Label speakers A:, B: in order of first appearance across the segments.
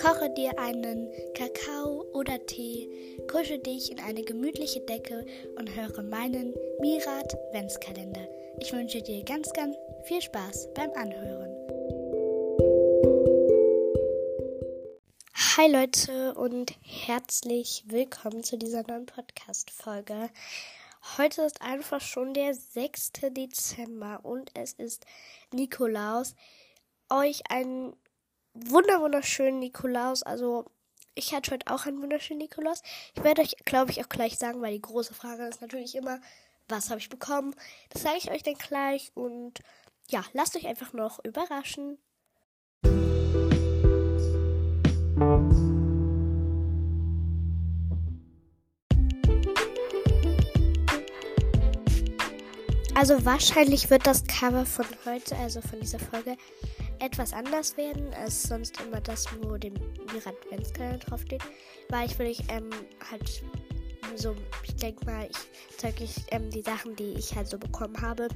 A: Koche dir einen Kakao oder Tee, kusche dich in eine gemütliche Decke und höre meinen Mirat Ventskalender. Ich wünsche dir ganz, ganz viel Spaß beim Anhören. Hi Leute und herzlich willkommen zu dieser neuen Podcast-Folge. Heute ist einfach schon der 6. Dezember und es ist Nikolaus. Euch einen wunder wunderschönen Nikolaus. Also ich hatte heute auch einen wunderschönen Nikolaus. Ich werde euch, glaube ich, auch gleich sagen, weil die große Frage ist natürlich immer, was habe ich bekommen? Das sage ich euch dann gleich und ja, lasst euch einfach noch überraschen. Also wahrscheinlich wird das Cover von heute, also von dieser Folge, etwas anders werden als sonst immer das, wo dem Mirat Adventskalender draufsteht. Weil ich will ich ähm, halt so, ich denke mal, ich zeige euch ähm, die Sachen, die ich halt so bekommen habe.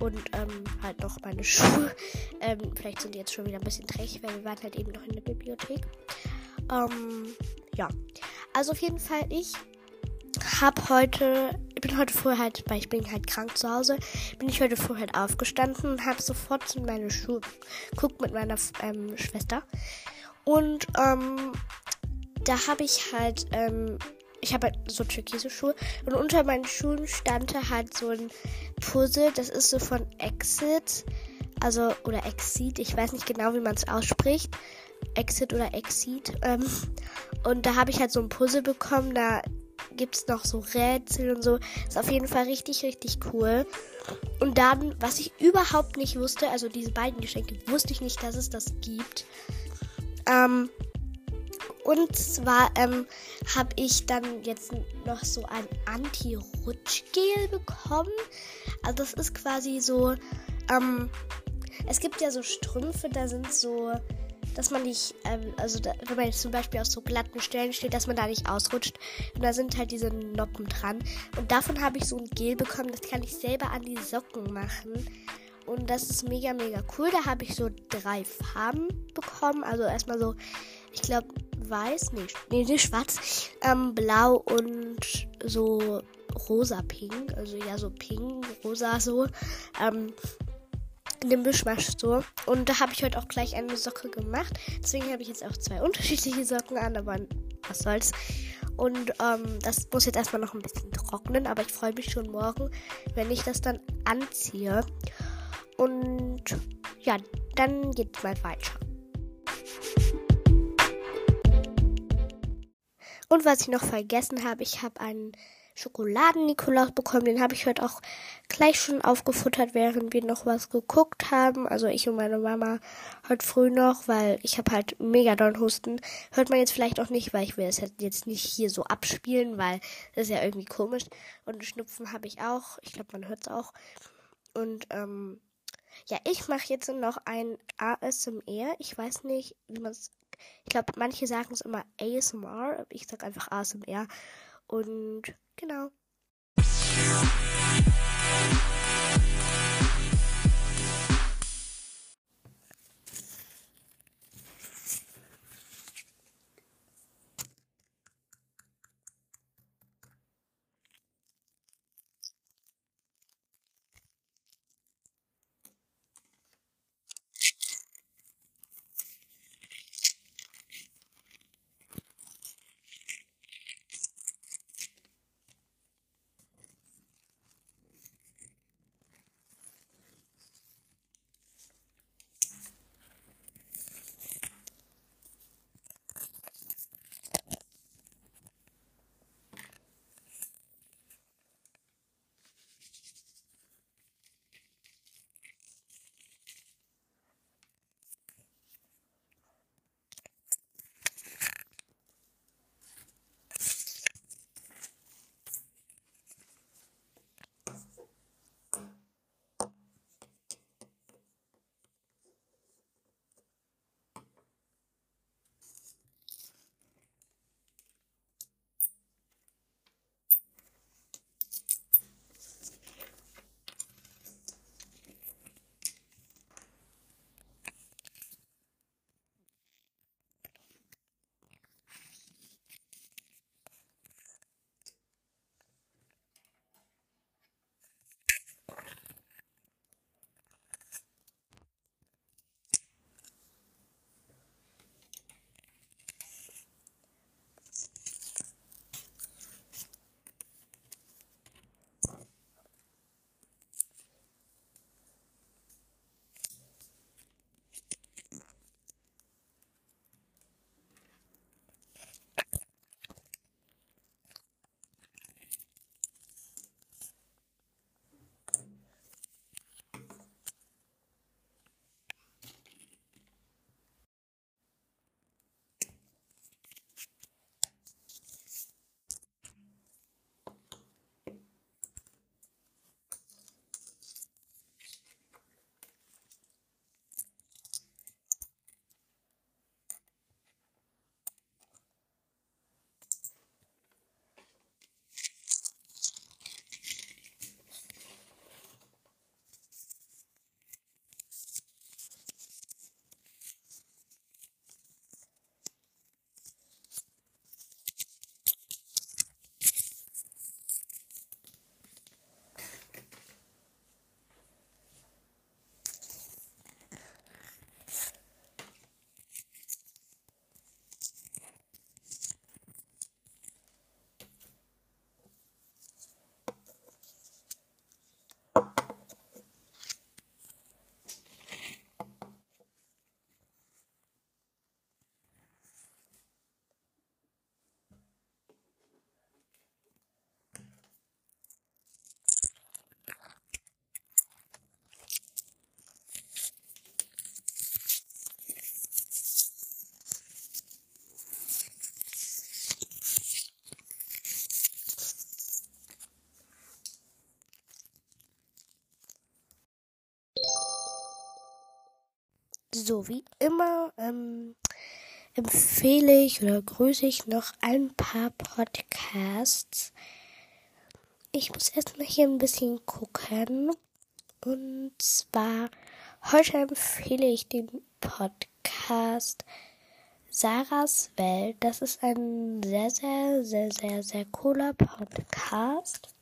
A: Und ähm, halt noch meine Schuhe. Ähm, vielleicht sind die jetzt schon wieder ein bisschen dreckig, weil wir waren halt eben noch in der Bibliothek. Ähm, ja. Also auf jeden Fall, ich habe heute, bin heute früh halt, weil ich bin halt krank zu Hause, bin ich heute früh halt aufgestanden und habe sofort in meine Schuhe geguckt mit meiner ähm, Schwester. Und ähm, da habe ich halt, ähm, ich habe halt so türkise Schuhe und unter meinen Schuhen stand halt so ein Puzzle, das ist so von Exit, also oder Exit, ich weiß nicht genau, wie man es ausspricht. Exit oder Exit. Ähm, und da habe ich halt so ein Puzzle bekommen, da gibt es noch so Rätsel und so. Ist auf jeden Fall richtig, richtig cool. Und dann, was ich überhaupt nicht wusste, also diese beiden Geschenke, wusste ich nicht, dass es das gibt. Ähm, und zwar ähm, habe ich dann jetzt noch so ein Anti-Rutschgel bekommen. Also das ist quasi so, ähm, es gibt ja so Strümpfe, da sind so dass man nicht, ähm, also da, wenn man jetzt zum Beispiel auf so glatten Stellen steht, dass man da nicht ausrutscht. Und da sind halt diese Noppen dran. Und davon habe ich so ein Gel bekommen, das kann ich selber an die Socken machen. Und das ist mega, mega cool. Da habe ich so drei Farben bekommen. Also erstmal so, ich glaube, weiß, nee, nee, nee schwarz, ähm, blau und so rosa-pink. Also ja, so pink, rosa so. Ähm, in dem Mischmasch so. Und da habe ich heute auch gleich eine Socke gemacht. Deswegen habe ich jetzt auch zwei unterschiedliche Socken an, aber was soll's. Und ähm, das muss jetzt erstmal noch ein bisschen trocknen, aber ich freue mich schon morgen, wenn ich das dann anziehe. Und ja, dann geht's mal weiter. Und was ich noch vergessen habe, ich habe einen Schokoladen-Nikolaus bekommen. Den habe ich heute auch gleich schon aufgefuttert, während wir noch was geguckt haben. Also ich und meine Mama heute früh noch, weil ich habe halt mega doll Husten. Hört man jetzt vielleicht auch nicht, weil ich will es jetzt nicht hier so abspielen, weil das ist ja irgendwie komisch. Und Schnupfen habe ich auch. Ich glaube, man hört es auch. Und ähm, ja, ich mache jetzt noch ein ASMR. Ich weiß nicht, wie man es. Ich glaube, manche sagen es immer ASMR. Ich sage einfach ASMR. Und genau. So wie immer ähm, empfehle ich oder grüße ich noch ein paar Podcasts. Ich muss erstmal hier ein bisschen gucken. Und zwar heute empfehle ich den Podcast Sarahs Welt. Das ist ein sehr, sehr, sehr, sehr, sehr cooler Podcast.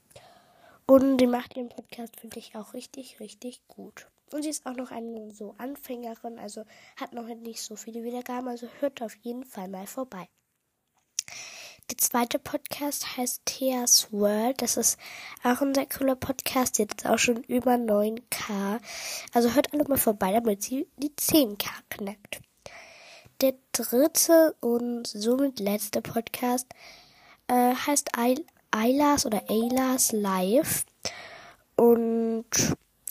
A: Und die macht ihren Podcast, finde ich, auch richtig, richtig gut. Und sie ist auch noch eine so Anfängerin, also hat noch nicht so viele Wiedergaben, also hört auf jeden Fall mal vorbei. Der zweite Podcast heißt Theas World. Das ist auch ein sehr cooler Podcast. Der hat auch schon über 9K. Also hört alle mal vorbei, damit sie die 10K knackt der dritte und somit letzte Podcast äh, heißt Eilas oder Eilas Live. Und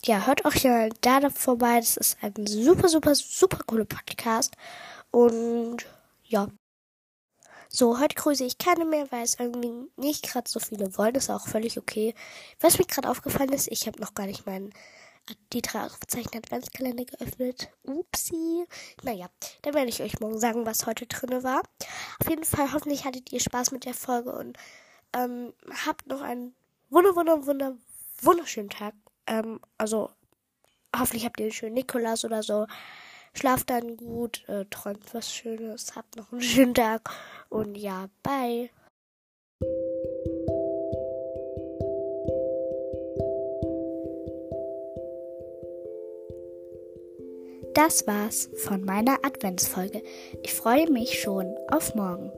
A: ja, hört euch ja da vorbei. Das ist ein super, super, super cooler Podcast. Und ja. So, heute grüße ich keine mehr, weil es irgendwie nicht gerade so viele wollen. Das ist auch völlig okay. Was mir gerade aufgefallen ist, ich habe noch gar nicht meinen die drei Ausrufezeichen Adventskalender geöffnet. Upsi. Naja, dann werde ich euch morgen sagen, was heute drin war. Auf jeden Fall, hoffentlich hattet ihr Spaß mit der Folge und ähm, habt noch einen wunder, wunder, wunder, wunderschönen Tag. Ähm, also, hoffentlich habt ihr einen schönen Nikolaus oder so. Schlaft dann gut, äh, träumt was Schönes, habt noch einen schönen Tag und ja, bye. Das war's von meiner Adventsfolge. Ich freue mich schon auf morgen.